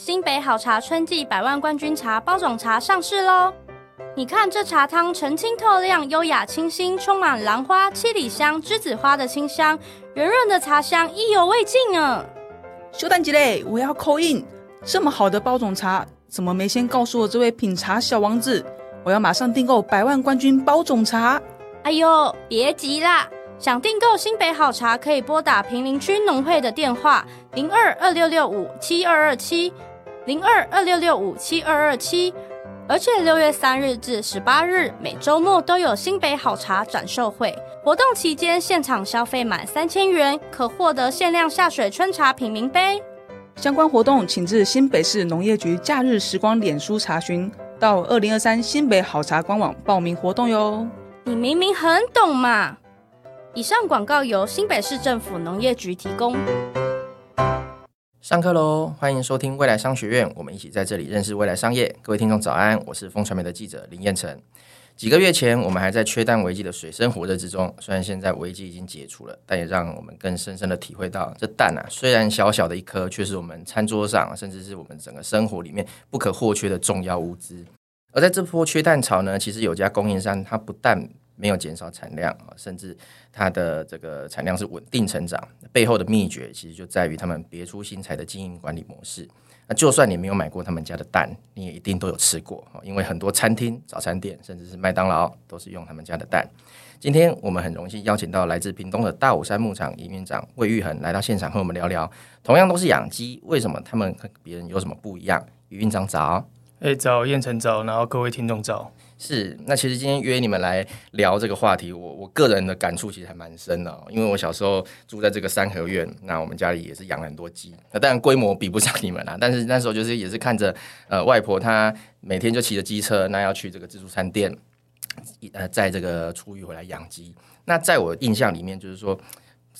新北好茶春季百万冠军茶包种茶上市喽！你看这茶汤澄清透亮、优雅清新，充满兰花、七里香、栀子花的清香，圆润的茶香意犹未尽啊！修蛋鸡嘞，我要 call in！这么好的包种茶，怎么没先告诉我这位品茶小王子？我要马上订购百万冠军包种茶！哎呦，别急啦！想订购新北好茶，可以拨打平林区农会的电话零二二六六五七二二七零二二六六五七二二七，而且六月三日至十八日每周末都有新北好茶展售会，活动期间现场消费满三千元可获得限量下水春茶品茗杯。相关活动请至新北市农业局假日时光脸书查询，到二零二三新北好茶官网报名活动哟。你明明很懂嘛！以上广告由新北市政府农业局提供。上课喽！欢迎收听未来商学院，我们一起在这里认识未来商业。各位听众早安，我是风传媒的记者林彦辰。几个月前，我们还在缺蛋危机的水深火热之中，虽然现在危机已经解除了，但也让我们更深深的体会到，这蛋啊，虽然小小的一颗，却是我们餐桌上，甚至是我们整个生活里面不可或缺的重要物资。而在这波缺蛋潮呢，其实有家供应商，它不但没有减少产量，甚至它的这个产量是稳定成长。背后的秘诀其实就在于他们别出心裁的经营管理模式。那就算你没有买过他们家的蛋，你也一定都有吃过，因为很多餐厅、早餐店，甚至是麦当劳都是用他们家的蛋。今天我们很荣幸邀请到来自屏东的大武山牧场营运长魏玉恒来到现场和我们聊聊。同样都是养鸡，为什么他们和别人有什么不一样？营运长早，哎早，彦辰早，然后各位听众早。是，那其实今天约你们来聊这个话题，我我个人的感触其实还蛮深的，因为我小时候住在这个三合院，那我们家里也是养了很多鸡，那当然规模比不上你们啦，但是那时候就是也是看着呃外婆她每天就骑着机车，那要去这个自助餐店，呃，在这个出狱回来养鸡，那在我印象里面就是说。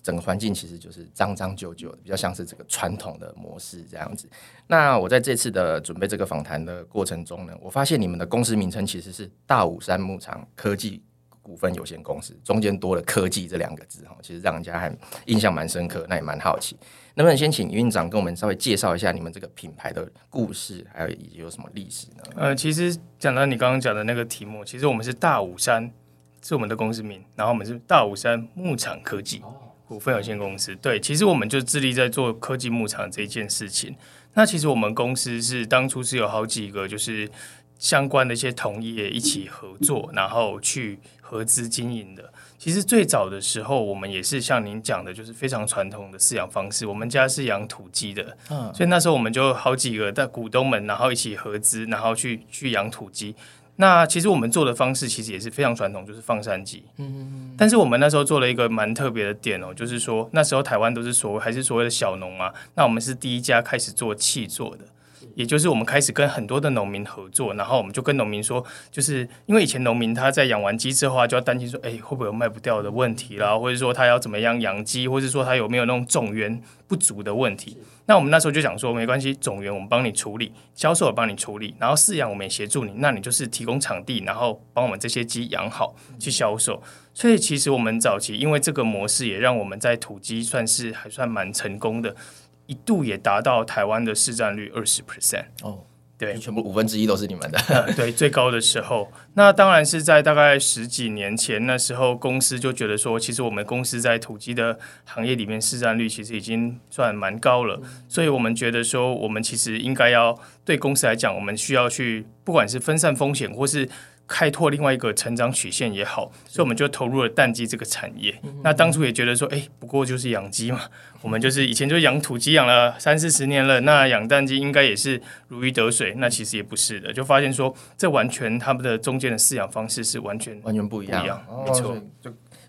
整个环境其实就是脏脏旧旧的，比较像是这个传统的模式这样子。那我在这次的准备这个访谈的过程中呢，我发现你们的公司名称其实是大武山牧场科技股份有限公司，中间多了“科技”这两个字哈，其实让人家还印象蛮深刻，那也蛮好奇。能不能先请营运长跟我们稍微介绍一下你们这个品牌的故事，还有以及有什么历史呢？呃，其实讲到你刚刚讲的那个题目，其实我们是大武山是我们的公司名，然后我们是大武山牧场科技。股份有限公司，对，其实我们就致力在做科技牧场这一件事情。那其实我们公司是当初是有好几个就是相关的一些同业一起合作，然后去合资经营的。其实最早的时候，我们也是像您讲的，就是非常传统的饲养方式。我们家是养土鸡的，嗯，所以那时候我们就好几个的股东们，然后一起合资，然后去去养土鸡。那其实我们做的方式其实也是非常传统，就是放山鸡。嗯，但是我们那时候做了一个蛮特别的点哦，就是说那时候台湾都是所谓还是所谓的小农嘛，那我们是第一家开始做气做的。也就是我们开始跟很多的农民合作，然后我们就跟农民说，就是因为以前农民他在养完鸡之后啊，就要担心说，哎，会不会有卖不掉的问题啦，或者说他要怎么样养鸡，或者说他有没有那种种源不足的问题。那我们那时候就想说，没关系，种源我们帮你处理，销售也帮你处理，然后饲养我们也协助你，那你就是提供场地，然后帮我们这些鸡养好去销售。所以其实我们早期因为这个模式，也让我们在土鸡算是还算蛮成功的。一度也达到台湾的市占率二十 percent 哦，对，全部五分之一都是你们的，嗯，对，最高的时候，那当然是在大概十几年前，那时候公司就觉得说，其实我们公司在土鸡的行业里面市占率其实已经算蛮高了，嗯，所以我们觉得说，我们其实应该要对公司来讲，我们需要去，不管是分散风险或是。开拓另外一个成长曲线也好，所以我们就投入了蛋鸡这个产业。那当初也觉得说，哎，不过就是养鸡嘛，我们就是以前就养土鸡养了三四十年了，那养蛋鸡应该也是如鱼得水。那其实也不是的，就发现说，这完全他们的中间的饲养方式是完全完全不一样，一样哦、没错。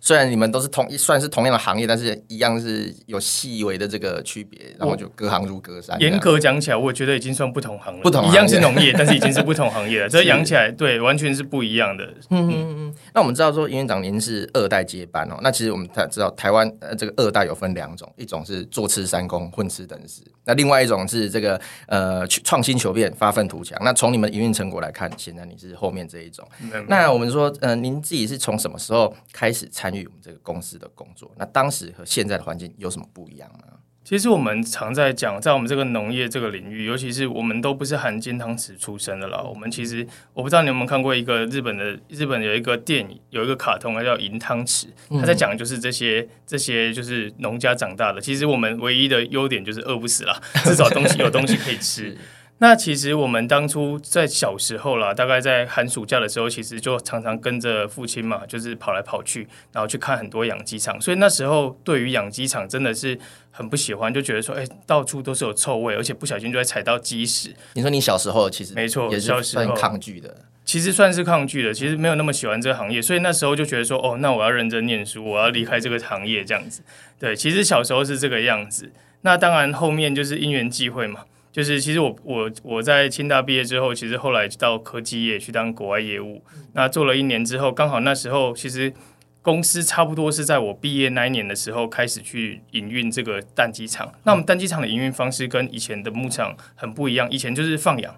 虽然你们都是同算是同样的行业，但是一样是有细微的这个区别，然后就隔行如隔山。严格讲起来，我觉得已经算不同行了。不同一样是农业，但是已经是不同行业了。这养起来，对，完全是不一样的。嗯嗯嗯。那我们知道说，营院长您是二代接班哦。那其实我们才知道，台湾呃这个二代有分两种，一种是坐吃山空，混吃等死；那另外一种是这个呃创新求变，发愤图强。那从你们营运成果来看，现在你是后面这一种。嗯、那我们说，呃，您自己是从什么时候开始参与我们这个公司的工作，那当时和现在的环境有什么不一样呢？其实我们常在讲，在我们这个农业这个领域，尤其是我们都不是含金汤匙出身的啦。我们其实我不知道你有没有看过一个日本的日本有一个电影，有一个卡通，它叫《银汤匙》，他在讲就是这些这些就是农家长大的。其实我们唯一的优点就是饿不死啦，至少东西有东西可以吃。那其实我们当初在小时候啦，大概在寒暑假的时候，其实就常常跟着父亲嘛，就是跑来跑去，然后去看很多养鸡场。所以那时候对于养鸡场真的是很不喜欢，就觉得说，哎，到处都是有臭味，而且不小心就会踩到鸡屎。你说你小时候其实没错，也是很抗拒的，其实算是抗拒的，其实没有那么喜欢这个行业。所以那时候就觉得说，哦，那我要认真念书，我要离开这个行业这样子。对，其实小时候是这个样子。那当然后面就是因缘际会嘛。就是其实我我我在清大毕业之后，其实后来到科技业去当国外业务。那做了一年之后，刚好那时候其实公司差不多是在我毕业那一年的时候开始去营运这个蛋鸡场。那我们蛋鸡场的营运方式跟以前的牧场很不一样，以前就是放养，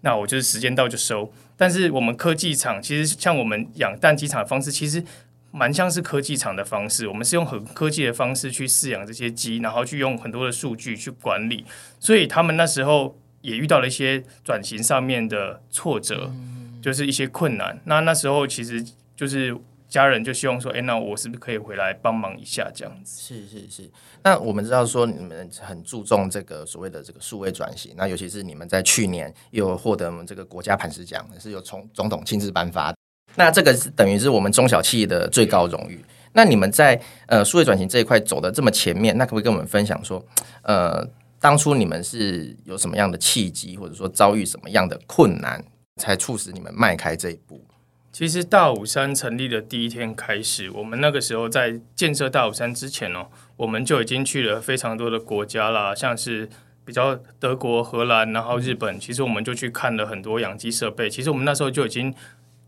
那我就是时间到就收。但是我们科技场其实像我们养蛋鸡场的方式，其实。蛮像是科技厂的方式，我们是用很科技的方式去饲养这些鸡，然后去用很多的数据去管理，所以他们那时候也遇到了一些转型上面的挫折，嗯、就是一些困难。那那时候其实就是家人就希望说，哎，那我是不是可以回来帮忙一下这样子？是是是。那我们知道说你们很注重这个所谓的这个数位转型，那尤其是你们在去年又获得我们这个国家磐石奖，是由从总统亲自颁发。那这个是等于是我们中小企业的最高荣誉。那你们在呃数位转型这一块走得这么前面，那可不可以跟我们分享说，呃，当初你们是有什么样的契机，或者说遭遇什么样的困难，才促使你们迈开这一步？其实大武山成立的第一天开始，我们那个时候在建设大武山之前哦，我们就已经去了非常多的国家啦，像是比较德国、荷兰，然后日本，其实我们就去看了很多养鸡设备。其实我们那时候就已经。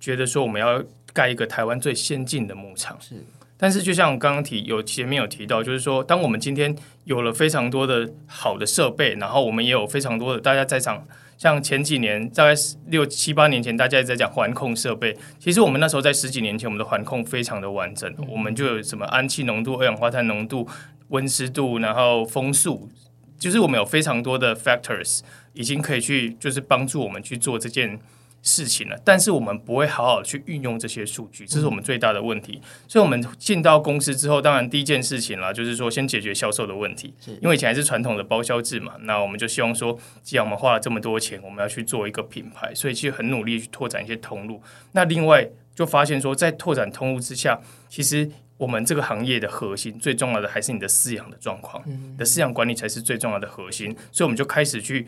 觉得说我们要盖一个台湾最先进的牧场，是。但是就像我刚刚提有前面有提到，就是说，当我们今天有了非常多的好的设备，然后我们也有非常多的大家在场，像前几年大概六七八年前，大家也在讲环控设备。其实我们那时候在十几年前，我们的环控非常的完整，嗯、我们就有什么氨气浓度、二氧化碳浓度、温湿度，然后风速，就是我们有非常多的 factors，已经可以去就是帮助我们去做这件。事情了，但是我们不会好好去运用这些数据，这是我们最大的问题。所以，我们进到公司之后，当然第一件事情啦，就是说先解决销售的问题。因为以前还是传统的包销制嘛，那我们就希望说，既然我们花了这么多钱，我们要去做一个品牌，所以其实很努力去拓展一些通路。那另外就发现说，在拓展通路之下，其实我们这个行业的核心最重要的还是你的饲养的状况，你的饲养管理才是最重要的核心。所以，我们就开始去。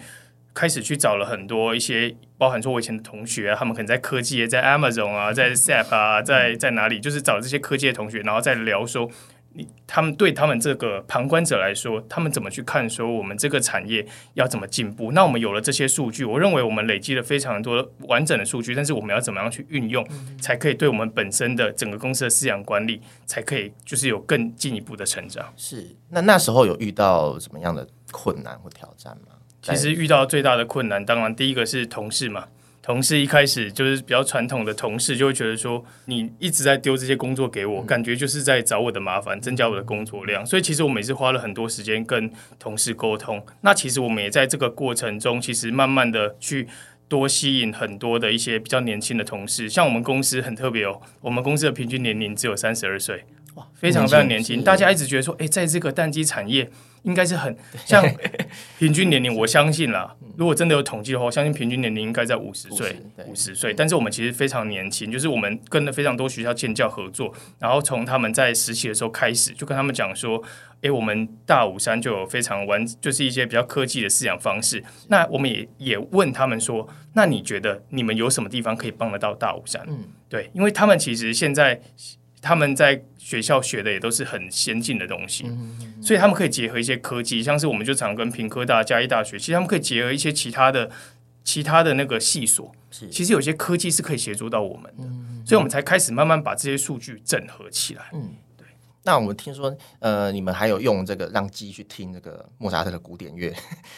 开始去找了很多一些，包含说我以前的同学，他们可能在科技业，在 Amazon 啊，在 SAP 啊，在在哪里，就是找这些科技的同学，然后再聊说，你他们对他们这个旁观者来说，他们怎么去看说我们这个产业要怎么进步？那我们有了这些数据，我认为我们累积了非常多完整的数据，但是我们要怎么样去运用，才可以对我们本身的整个公司的思想管理，才可以就是有更进一步的成长。是，那那时候有遇到什么样的困难或挑战吗？其实遇到最大的困难，当然第一个是同事嘛。同事一开始就是比较传统的同事，就会觉得说你一直在丢这些工作给我，感觉就是在找我的麻烦，增加我的工作量。所以其实我每次花了很多时间跟同事沟通。那其实我们也在这个过程中，其实慢慢的去多吸引很多的一些比较年轻的同事。像我们公司很特别哦，我们公司的平均年龄只有三十二岁，哇，非常非常年轻。大家一直觉得说，哎，在这个蛋鸡产业。应该是很像 平均年龄，我相信啦。如果真的有统计的话，我相信平均年龄应该在五十岁，五十岁。但是我们其实非常年轻，就是我们跟了非常多学校建教合作，然后从他们在实习的时候开始，就跟他们讲说，诶，我们大武山就有非常完，就是一些比较科技的饲养方式。那我们也也问他们说，那你觉得你们有什么地方可以帮得到大武山？嗯，对，因为他们其实现在。他们在学校学的也都是很先进的东西，嗯嗯、所以他们可以结合一些科技，像是我们就常跟屏科大、嘉义大学，其实他们可以结合一些其他的、其他的那个系所，是其实有些科技是可以协助到我们的，嗯、所以我们才开始慢慢把这些数据整合起来。嗯，对。那我们听说，呃，你们还有用这个让鸡去听这个莫扎特的古典乐，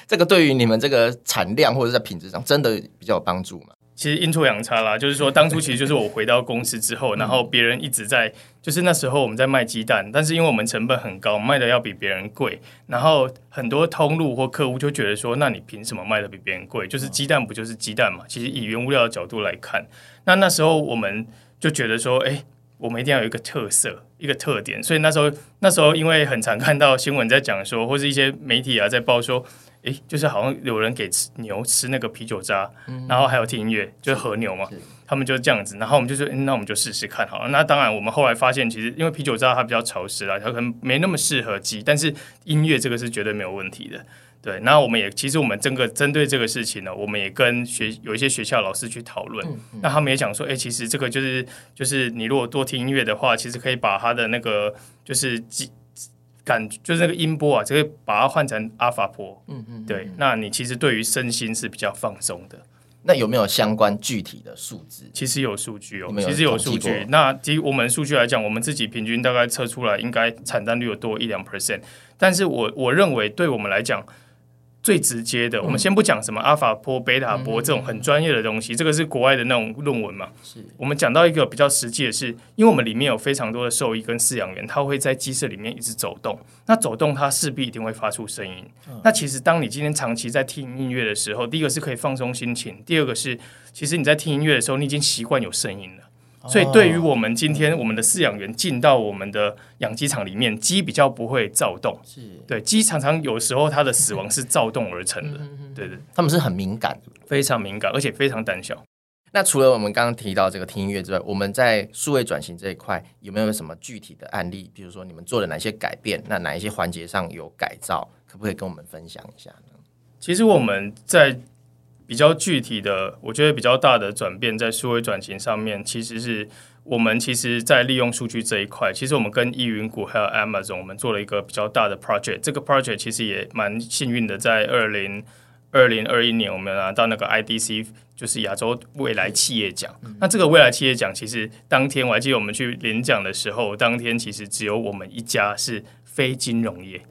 这个对于你们这个产量或者在品质上，真的比较有帮助吗？其实阴错阳差啦，就是说当初其实就是我回到公司之后，然后别人一直在，就是那时候我们在卖鸡蛋，但是因为我们成本很高，卖的要比别人贵，然后很多通路或客户就觉得说，那你凭什么卖的比别人贵？就是鸡蛋不就是鸡蛋嘛？其实以原物料的角度来看，那那时候我们就觉得说，哎，我们一定要有一个特色，一个特点，所以那时候那时候因为很常看到新闻在讲说，或是一些媒体啊在报说。诶，就是好像有人给吃牛吃那个啤酒渣，嗯、然后还有听音乐，就是和牛嘛，他们就是这样子。然后我们就说，那我们就试试看好了。那当然，我们后来发现，其实因为啤酒渣它比较潮湿啦，它可能没那么适合鸡，但是音乐这个是绝对没有问题的。对，那我们也其实我们整个针对这个事情呢，我们也跟学有一些学校老师去讨论，嗯嗯、那他们也讲说，诶，其实这个就是就是你如果多听音乐的话，其实可以把它的那个就是鸡。感就是那个音波啊，就会把它换成阿法波。嗯嗯，对，那你其实对于身心是比较放松的。那有没有相关具体的数字？其实有数据哦，其实有数据。那基于我们数据来讲，我们自己平均大概测出来，应该产蛋率有多一两 percent。但是我我认为，对我们来讲。最直接的，我们先不讲什么阿法波、贝塔波这种很专业的东西，这个是国外的那种论文嘛。是我们讲到一个比较实际的是，因为我们里面有非常多的兽医跟饲养员，他会在鸡舍里面一直走动。那走动，它势必一定会发出声音。那其实当你今天长期在听音乐的时候，第一个是可以放松心情，第二个是其实你在听音乐的时候，你已经习惯有声音了。所以，对于我们今天我们的饲养员进到我们的养鸡场里面，鸡比较不会躁动。是对鸡常常有时候它的死亡是躁动而成的。对对，他们是很敏感，非常敏感，而且非常胆小。那除了我们刚刚提到这个听音乐之外，我们在数位转型这一块有没有什么具体的案例？比如说你们做了哪些改变？那哪一些环节上有改造？可不可以跟我们分享一下呢？其实我们在。比较具体的，我觉得比较大的转变在数位转型上面，其实是我们其实，在利用数据这一块，其实我们跟易云谷还有 Amazon，我们做了一个比较大的 project。这个 project 其实也蛮幸运的，在二零二零二一年，我们拿到那个 IDC，就是亚洲未来企业奖。那这个未来企业奖，其实当天我还记得我们去领奖的时候，当天其实只有我们一家是非金融业。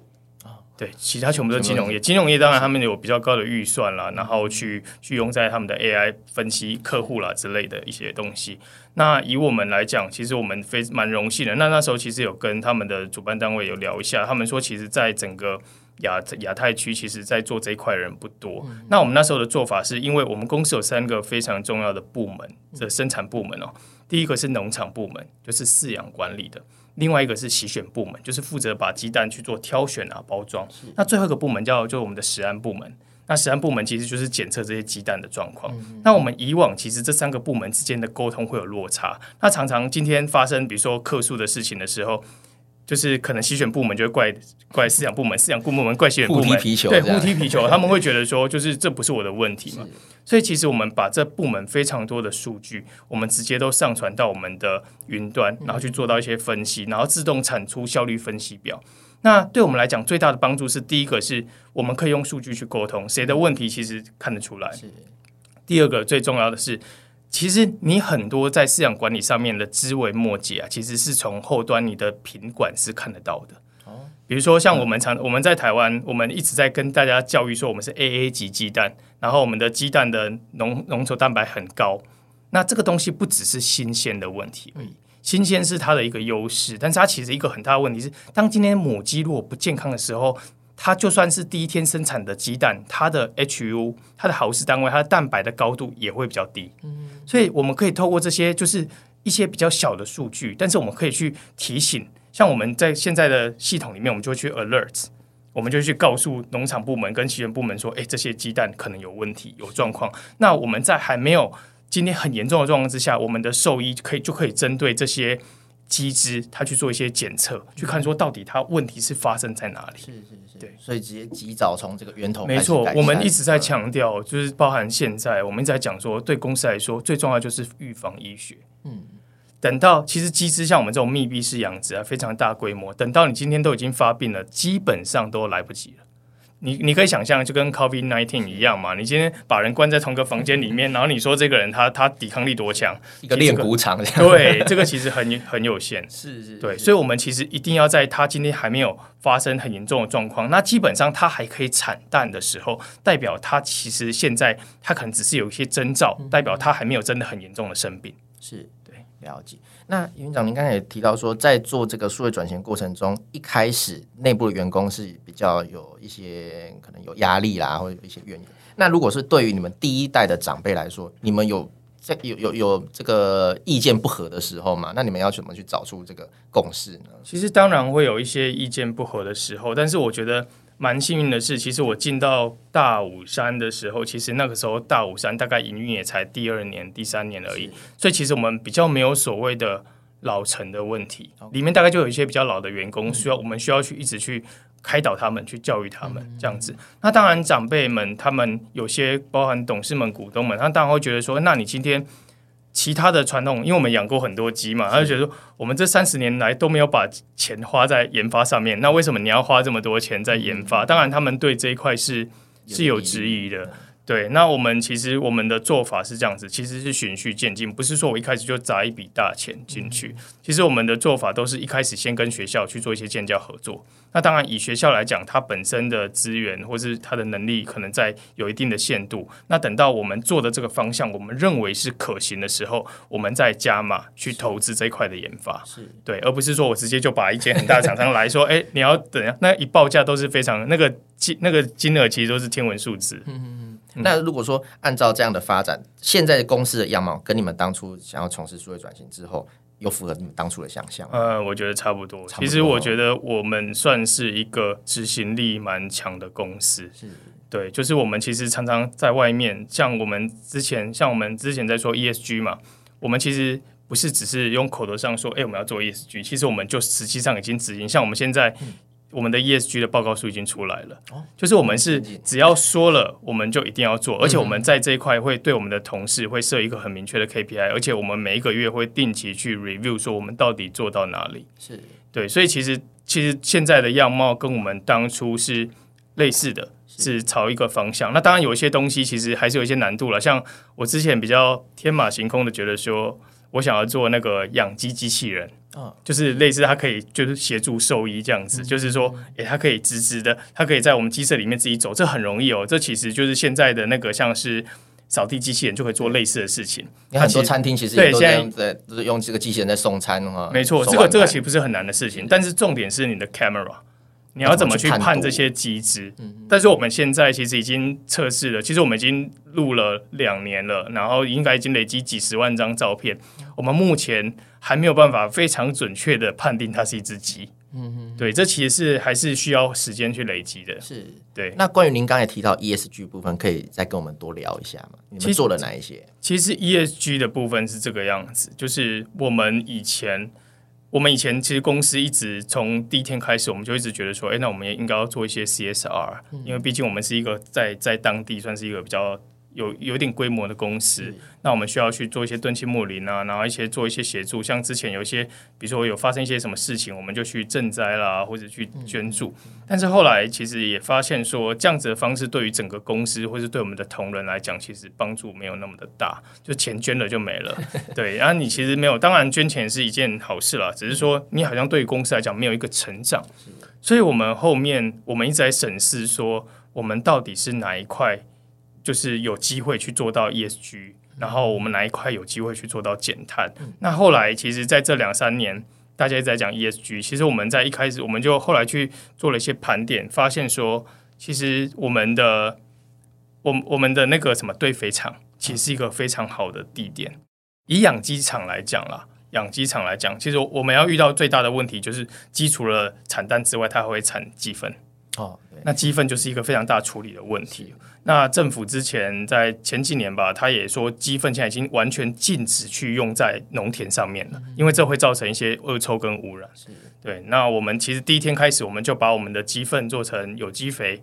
对，其他全部都是金融业。金融业当然他们有比较高的预算啦，然后去去用在他们的 AI 分析客户啦之类的一些东西。那以我们来讲，其实我们非蛮荣幸的。那那时候其实有跟他们的主办单位有聊一下，他们说其实在整个亚亚太区，其实在做这一块人不多。嗯、那我们那时候的做法是因为我们公司有三个非常重要的部门的生产部门哦。第一个是农场部门，就是饲养管理的。另外一个是洗选部门，就是负责把鸡蛋去做挑选啊、包装。是那最后一个部门叫就我们的食安部门。那食安部门其实就是检测这些鸡蛋的状况。那我们以往其实这三个部门之间的沟通会有落差。那常常今天发生比如说客诉的事情的时候。就是可能洗选部门就会怪怪饲养部门，饲养部门怪洗选部门，互踢皮球，对，互踢皮球，他们会觉得说，就是这不是我的问题嘛。所以其实我们把这部门非常多的数据，我们直接都上传到我们的云端，然后去做到一些分析，然后自动产出效率分析表。那对我们来讲最大的帮助是，第一个是我们可以用数据去沟通，谁的问题其实看得出来。第二个最重要的是。其实你很多在饲养管理上面的枝微末节啊，其实是从后端你的品管是看得到的。哦，比如说像我们常我们在台湾，我们一直在跟大家教育说，我们是 AA 级鸡蛋，然后我们的鸡蛋的浓浓稠蛋白很高。那这个东西不只是新鲜的问题而已，新鲜是它的一个优势，但是它其实一个很大的问题是，当今天母鸡如果不健康的时候。它就算是第一天生产的鸡蛋，它的 HU，它的毫氏单位，它的蛋白的高度也会比较低。嗯，所以我们可以透过这些，就是一些比较小的数据，但是我们可以去提醒，像我们在现在的系统里面，我们就会去 alert，我们就去告诉农场部门跟饲养部门说，哎，这些鸡蛋可能有问题，有状况。那我们在还没有今天很严重的状况之下，我们的兽医可以就可以针对这些。机制，他去做一些检测，去看说到底他问题是发生在哪里。是是是，对，所以直接及早从这个源头。没错，我们一直在强调，就是包含现在，我们一直在讲说，对公司来说最重要就是预防医学。嗯，等到其实鸡只像我们这种密闭式养殖啊，非常大规模，等到你今天都已经发病了，基本上都来不及了。你你可以想象，就跟 COVID nineteen 一样嘛。你今天把人关在同个房间里面，然后你说这个人他他抵抗力多强，一个练鼓场，对，这个其实很很有限。是是，对，所以，我们其实一定要在他今天还没有发生很严重的状况，那基本上他还可以产蛋的时候，代表他其实现在他可能只是有一些征兆，代表他还没有真的很严重的生病。是对，了解。那院长，您刚才也提到说，在做这个数位转型过程中，一开始内部的员工是比较有一些可能有压力啦，或者有一些怨言。那如果是对于你们第一代的长辈来说，你们有在有有有这个意见不合的时候吗？那你们要怎么去找出这个共识呢？其实当然会有一些意见不合的时候，但是我觉得。蛮幸运的是，其实我进到大武山的时候，其实那个时候大武山大概营运也才第二年、第三年而已，所以其实我们比较没有所谓的老成的问题。里面大概就有一些比较老的员工，需要我们需要去一直去开导他们，去教育他们这样子。那当然长辈们，他们有些包含董事们、股东们，他当然会觉得说，那你今天。其他的传统，因为我们养过很多鸡嘛，他就觉得说，我们这三十年来都没有把钱花在研发上面，那为什么你要花这么多钱在研发？当然，他们对这一块是是有质疑的。对，那我们其实我们的做法是这样子，其实是循序渐进，不是说我一开始就砸一笔大钱进去。其实我们的做法都是一开始先跟学校去做一些建教合作。那当然，以学校来讲，它本身的资源或是它的能力可能在有一定的限度。那等到我们做的这个方向，我们认为是可行的时候，我们再加码去投资这一块的研发。是对，而不是说我直接就把一间很大的厂商来说，哎，你要等下，那一报价都是非常那个金那个金额，其实都是天文数字。嗯那如果说按照这样的发展，现在的公司的样貌跟你们当初想要从事数位转型之后，有符合你们当初的想象？呃，我觉得差不多。其实我觉得我们算是一个执行力蛮强的公司。是，对，就是我们其实常常在外面，像我们之前，像我们之前在说 ESG 嘛，我们其实不是只是用口头上说，哎，我们要做 ESG，其实我们就实际上已经执行。像我们现在。嗯我们的 ESG 的报告书已经出来了，就是我们是只要说了，我们就一定要做，而且我们在这一块会对我们的同事会设一个很明确的 KPI，而且我们每一个月会定期去 review，说我们到底做到哪里。是对，所以其实其实现在的样貌跟我们当初是类似的，是朝一个方向。那当然有一些东西其实还是有一些难度了，像我之前比较天马行空的觉得说，我想要做那个养鸡机器人。就是类似，它可以就是协助兽医这样子，嗯、就是说，诶，它可以直直的，它可以在我们鸡舍里面自己走，这很容易哦。这其实就是现在的那个像是扫地机器人就可以做类似的事情。你很多餐厅其实对，现在都是用这个机器人在送餐哈。没错，这个这个其实不是很难的事情，但是重点是你的 camera。你要怎么去判这些机制？但是我们现在其实已经测试了，其实我们已经录了两年了，然后应该已经累积几十万张照片。我们目前还没有办法非常准确的判定它是一只鸡。嗯哼，对，这其实是还是需要时间去累积的。是，对。那关于您刚才提到 ESG 部分，可以再跟我们多聊一下吗？你们做了哪一些？其实 ESG 的部分是这个样子，就是我们以前。我们以前其实公司一直从第一天开始，我们就一直觉得说，哎，那我们也应该要做一些 CSR，因为毕竟我们是一个在在当地算是一个比较。有有点规模的公司，嗯、那我们需要去做一些敦亲睦邻啊，然后一些做一些协助，像之前有一些，比如说有发生一些什么事情，我们就去赈灾啦，或者去捐助。嗯、但是后来其实也发现说，这样子的方式对于整个公司，或是对我们的同仁来讲，其实帮助没有那么的大，就钱捐了就没了。对，然后你其实没有，当然捐钱是一件好事啦，只是说你好像对于公司来讲没有一个成长。所以我们后面我们一直在审视说，我们到底是哪一块。就是有机会去做到 ESG，然后我们哪一块有机会去做到减碳？那后来其实在这两三年，大家一直在讲 ESG，其实我们在一开始我们就后来去做了一些盘点，发现说，其实我们的我我们的那个什么堆肥场，其实是一个非常好的地点。以养鸡场来讲啦，养鸡场来讲，其实我们要遇到最大的问题就是鸡除了产蛋之外，它还会产鸡粪。哦，那鸡粪就是一个非常大处理的问题。那政府之前在前几年吧，他也说鸡粪现在已经完全禁止去用在农田上面了，因为这会造成一些恶臭跟污染。对。那我们其实第一天开始，我们就把我们的鸡粪做成有机肥。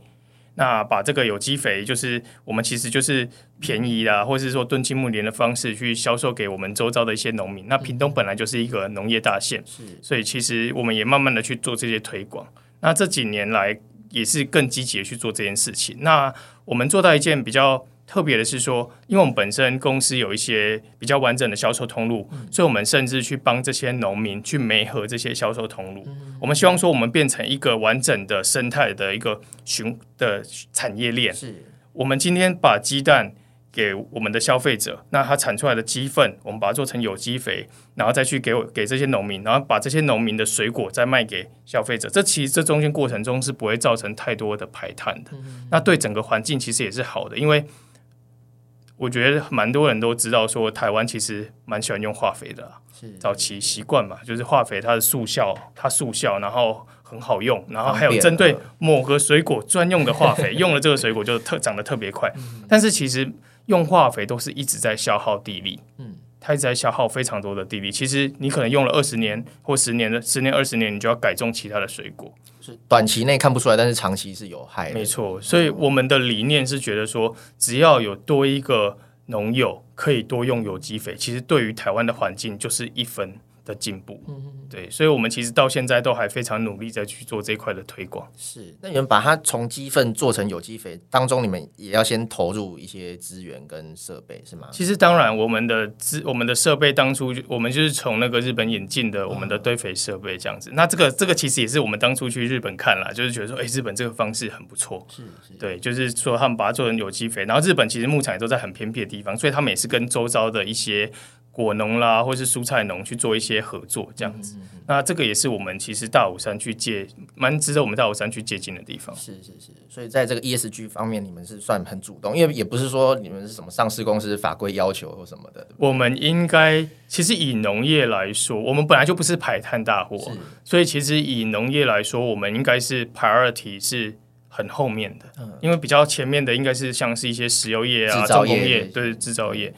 那把这个有机肥，就是我们其实就是便宜啦，或者是说敦亲睦邻的方式去销售给我们周遭的一些农民。那屏东本来就是一个农业大县，所以其实我们也慢慢的去做这些推广。那这几年来。也是更积极的去做这件事情。那我们做到一件比较特别的是说，因为我们本身公司有一些比较完整的销售通路，嗯、所以我们甚至去帮这些农民去媒合这些销售通路。嗯、我们希望说，我们变成一个完整的生态的一个循的产业链。是我们今天把鸡蛋给我们的消费者，那它产出来的鸡粪，我们把它做成有机肥，然后再去给我给这些农民，然后把这些农民的水果再卖给消费者。这其实这中间过程中是不会造成太多的排碳的。嗯、那对整个环境其实也是好的，因为。我觉得蛮多人都知道，说台湾其实蛮喜欢用化肥的，是早期习惯嘛，就是化肥它的速效，它速效，然后很好用，然后还有针对某个水果专用的化肥，用了这个水果就特长得特别快。但是其实用化肥都是一直在消耗地力，嗯，它一直在消耗非常多的地力。其实你可能用了二十年或十年的十年二十年，你就要改种其他的水果。是短期内看不出来，但是长期是有害的。没错，所以我们的理念是觉得说，只要有多一个农友可以多用有机肥，其实对于台湾的环境就是一分的进步，嗯嗯，对，所以我们其实到现在都还非常努力在去做这一块的推广。是，那你们把它从鸡粪做成有机肥当中，你们也要先投入一些资源跟设备，是吗？其实当然，我们的资我们的设备当初我们就是从那个日本引进的我们的堆肥设备这样子。哦、那这个这个其实也是我们当初去日本看了，就是觉得说，哎、欸，日本这个方式很不错，是是，对，就是说他们把它做成有机肥，然后日本其实牧场也都在很偏僻的地方，所以他们也是跟周遭的一些。果农啦，或是蔬菜农去做一些合作，这样子。嗯嗯嗯，那这个也是我们其实大武山去借，蛮值得我们大武山去借鉴的地方。是是是，所以在这个 ESG 方面，你们是算很主动，因为也不是说你们是什么上市公司法规要求或什么的。我们应该其实以农业来说，我们本来就不是排碳大户，所以其实以农业来说，我们应该是 priority 是很后面的，嗯、因为比较前面的应该是像是一些石油业啊、重工业，对制造业。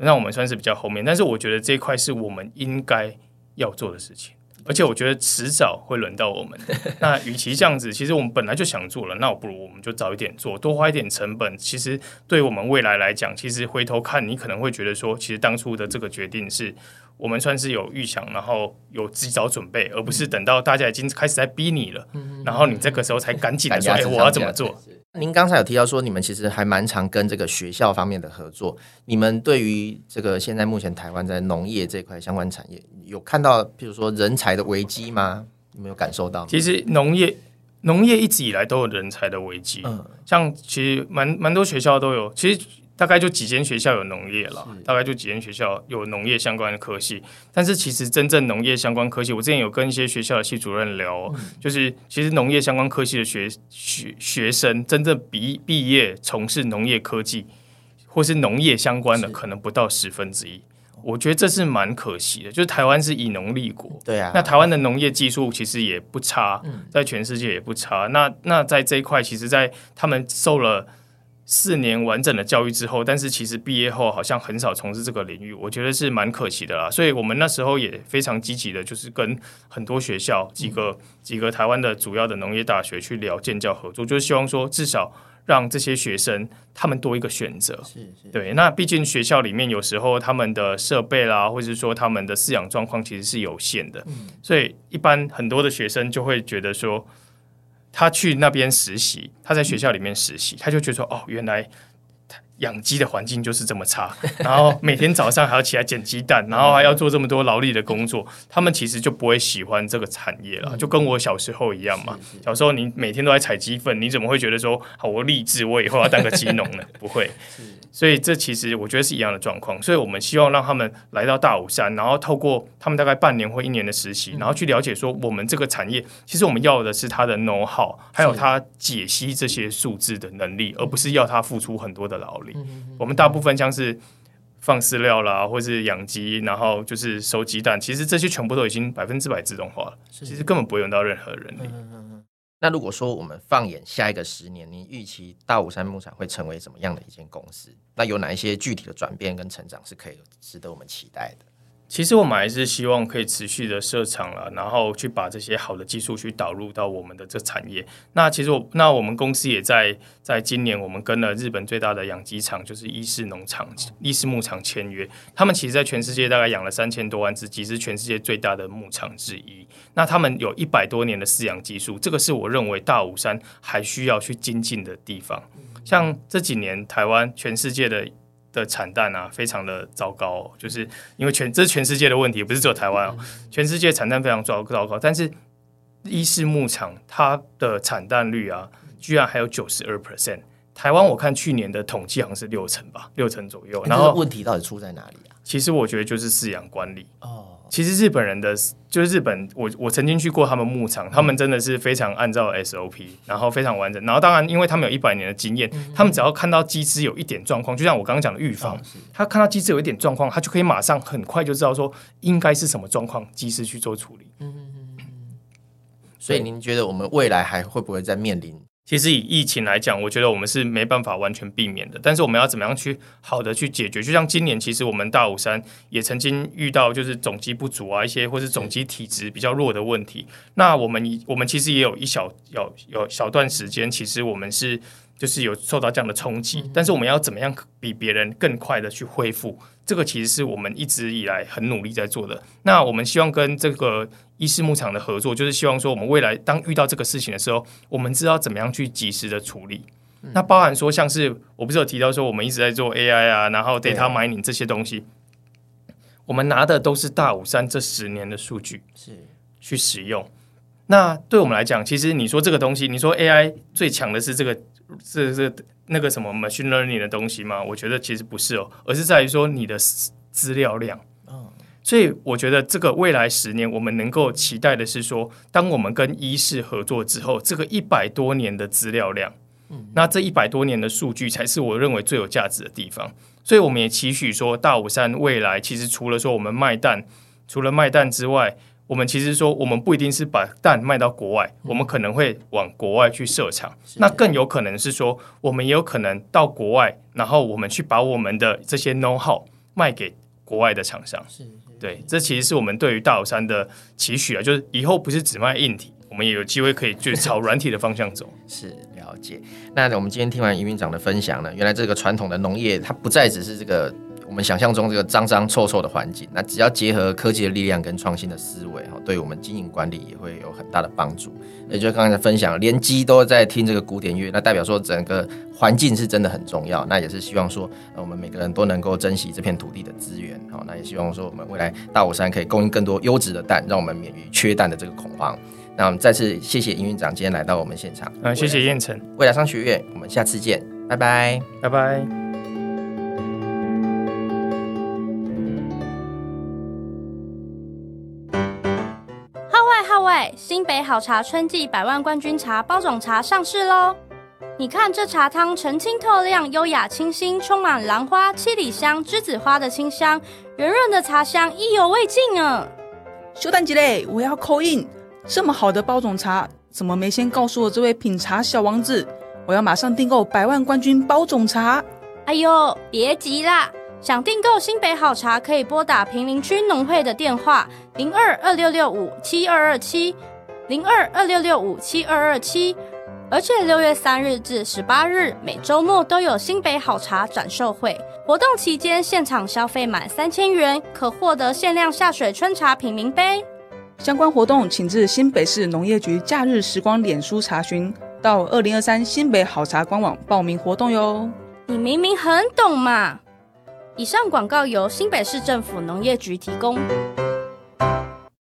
那我们算是比较后面，但是我觉得这一块是我们应该要做的事情，而且我觉得迟早会轮到我们。那与其这样子，其实我们本来就想做了，那我不如我们就早一点做，多花一点成本。其实对我们未来来讲，其实回头看你可能会觉得说，其实当初的这个决定是我们算是有预想，然后有及早准备，而不是等到大家已经开始在逼你了，然后你这个时候才赶紧的说，哎，我要怎么做？您刚才有提到说，你们其实还蛮常跟这个学校方面的合作。你们对于这个现在目前台湾在农业这块相关产业，有看到譬如说人才的危机吗？有没有感受到？其实农业农业一直以来都有人才的危机。嗯，像其实蛮蛮多学校都有，其实。大概就几间学校有农业了，大概就几间学校有农业相关的科系。但是其实真正农业相关科系，我之前有跟一些学校的系主任聊，嗯、就是其实农业相关科系的学学学生，真正毕毕业从事农业科技或是农业相关的，可能不到十分之一。我觉得这是蛮可惜的。就是台湾是以农立国，对啊，那台湾的农业技术其实也不差，在全世界也不差。那那在这一块，其实，在他们受了。四年完整的教育之后，但是其实毕业后好像很少从事这个领域，我觉得是蛮可惜的啦。所以我们那时候也非常积极的，就是跟很多学校、几个、嗯、几个台湾的主要的农业大学去聊建教合作，就是希望说至少让这些学生他们多一个选择。是是对，那毕竟学校里面有时候他们的设备啦，或者是说他们的饲养状况其实是有限的，嗯、所以一般很多的学生就会觉得说。他去那边实习，他在学校里面实习，他就觉得说，哦，原来养鸡的环境就是这么差，然后每天早上还要起来捡鸡蛋，然后还要做这么多劳力的工作，他们其实就不会喜欢这个产业了，就跟我小时候一样嘛。小时候你每天都在采鸡粪，你怎么会觉得说，好，我立志我以后要当个鸡农呢？不会。所以这其实我觉得是一样的状况，所以我们希望让他们来到大武山，然后透过他们大概半年或一年的实习，然后去了解说我们这个产业，其实我们要的是他的 know how，还有他解析这些数字的能力，而不是要他付出很多的劳力。我们大部分像是放饲料啦，或是养鸡，然后就是收鸡蛋，其实这些全部都已经百分之百自动化了，其实根本不会用到任何人力。那如果说我们放眼下一个十年，你预期大武山牧场会成为什么样的一间公司？那有哪一些具体的转变跟成长是可以值得我们期待的？其实我们还是希望可以持续的设厂了，然后去把这些好的技术去导入到我们的这产业。那其实我那我们公司也在在今年，我们跟了日本最大的养鸡场，就是伊势农场、伊势牧场签约。他们其实在全世界大概养了三千多万只鸡，是全世界最大的牧场之一。那他们有一百多年的饲养技术，这个是我认为大武山还需要去精进的地方。像这几年台湾全世界的。的产蛋啊，非常的糟糕，哦，就是因为全这是全世界的问题，不是只有台湾哦，全世界产蛋非常糟糟糕。但是伊势牧场它的产蛋率啊，居然还有九十二 percent。台湾我看去年的统计好像是六成吧，六成左右。然后问题到底出在哪里啊？其实我觉得就是饲养管理哦。其实日本人的，就是日本，我我曾经去过他们牧场，他们真的是非常按照 SOP，然后非常完整。然后当然，因为他们有一百年的经验，他们只要看到鸡只有一点状况，就像我刚刚讲的预防，他看到鸡只有一点状况，他就可以马上很快就知道说应该是什么状况，及时去做处理。嗯嗯嗯。所以您觉得我们未来还会不会再面临？其实以疫情来讲，我觉得我们是没办法完全避免的。但是我们要怎么样去好的去解决？就像今年，其实我们大武山也曾经遇到就是种鸡不足啊，一些或是种鸡体质比较弱的问题。那我们我们其实也有一小有有小段时间，其实我们是。就是有受到这样的冲击，但是我们要怎么样比别人更快的去恢复？这个其实是我们一直以来很努力在做的。那我们希望跟这个伊势牧场的合作，就是希望说我们未来当遇到这个事情的时候，我们知道怎么样去及时的处理。那包含说像是我不是有提到说我们一直在做 AI 啊，然后 data mining 这些东西，我们拿的都是大武山这十年的数据是去使用。那对我们来讲，其实你说这个东西，你说 AI 最强的是这个。是是那个什么 machine learning 的东西吗？我觉得其实不是哦，而是在于说你的资料量。所以我觉得这个未来十年，我们能够期待的是说，当我们跟医事合作之后，这个一百多年的资料量，那这一百多年的数据才是我认为最有价值的地方。所以我们也期许说，大武山未来其实除了说我们卖蛋，除了卖蛋之外。我们其实说，我们不一定是把蛋卖到国外，我们可能会往国外去设厂。那更有可能是说，我们也有可能到国外，然后我们去把我们的这些 know how 卖给国外的厂商。是，对，这其实是我们对于大武山的期许啊，就是以后不是只卖硬体，我们也有机会可以去朝软体的方向走。是，了解。那我们今天听完余院长的分享呢，原来这个传统的农业，它不再只是这个。我们想象中这个脏脏臭臭的环境，那只要结合科技的力量跟创新的思维，哈，对我们经营管理也会有很大的帮助。也就刚才分享，连鸡都在听这个古典乐，那代表说整个环境是真的很重要。那也是希望说，我们每个人都能够珍惜这片土地的资源，好，那也希望说我们未来大武山可以供应更多优质的蛋，让我们免于缺蛋的这个恐慌。那我们再次谢谢营运长今天来到我们现场，嗯，谢谢燕城，未来商学院，我们下次见，拜拜，拜拜。新北好茶春季百万冠军茶包种茶上市喽！你看这茶汤澄清透亮、优雅清新，充满兰花、七里香、栀子花的清香，圆润的茶香意犹未尽啊！休蛋鸡嘞，我要 call in！这么好的包种茶，怎么没先告诉我这位品茶小王子？我要马上订购百万冠军包种茶！哎呦，别急啦！想订购新北好茶，可以拨打平林区农会的电话零二二六六五七二二七零二二六六五七二二七，而且六月三日至十八日每周末都有新北好茶展售会，活动期间现场消费满三千元可获得限量下水春茶品茗杯。相关活动请至新北市农业局假日时光脸书查询，到二零二三新北好茶官网报名活动哟。你明明很懂嘛！以上广告由新北市政府农业局提供。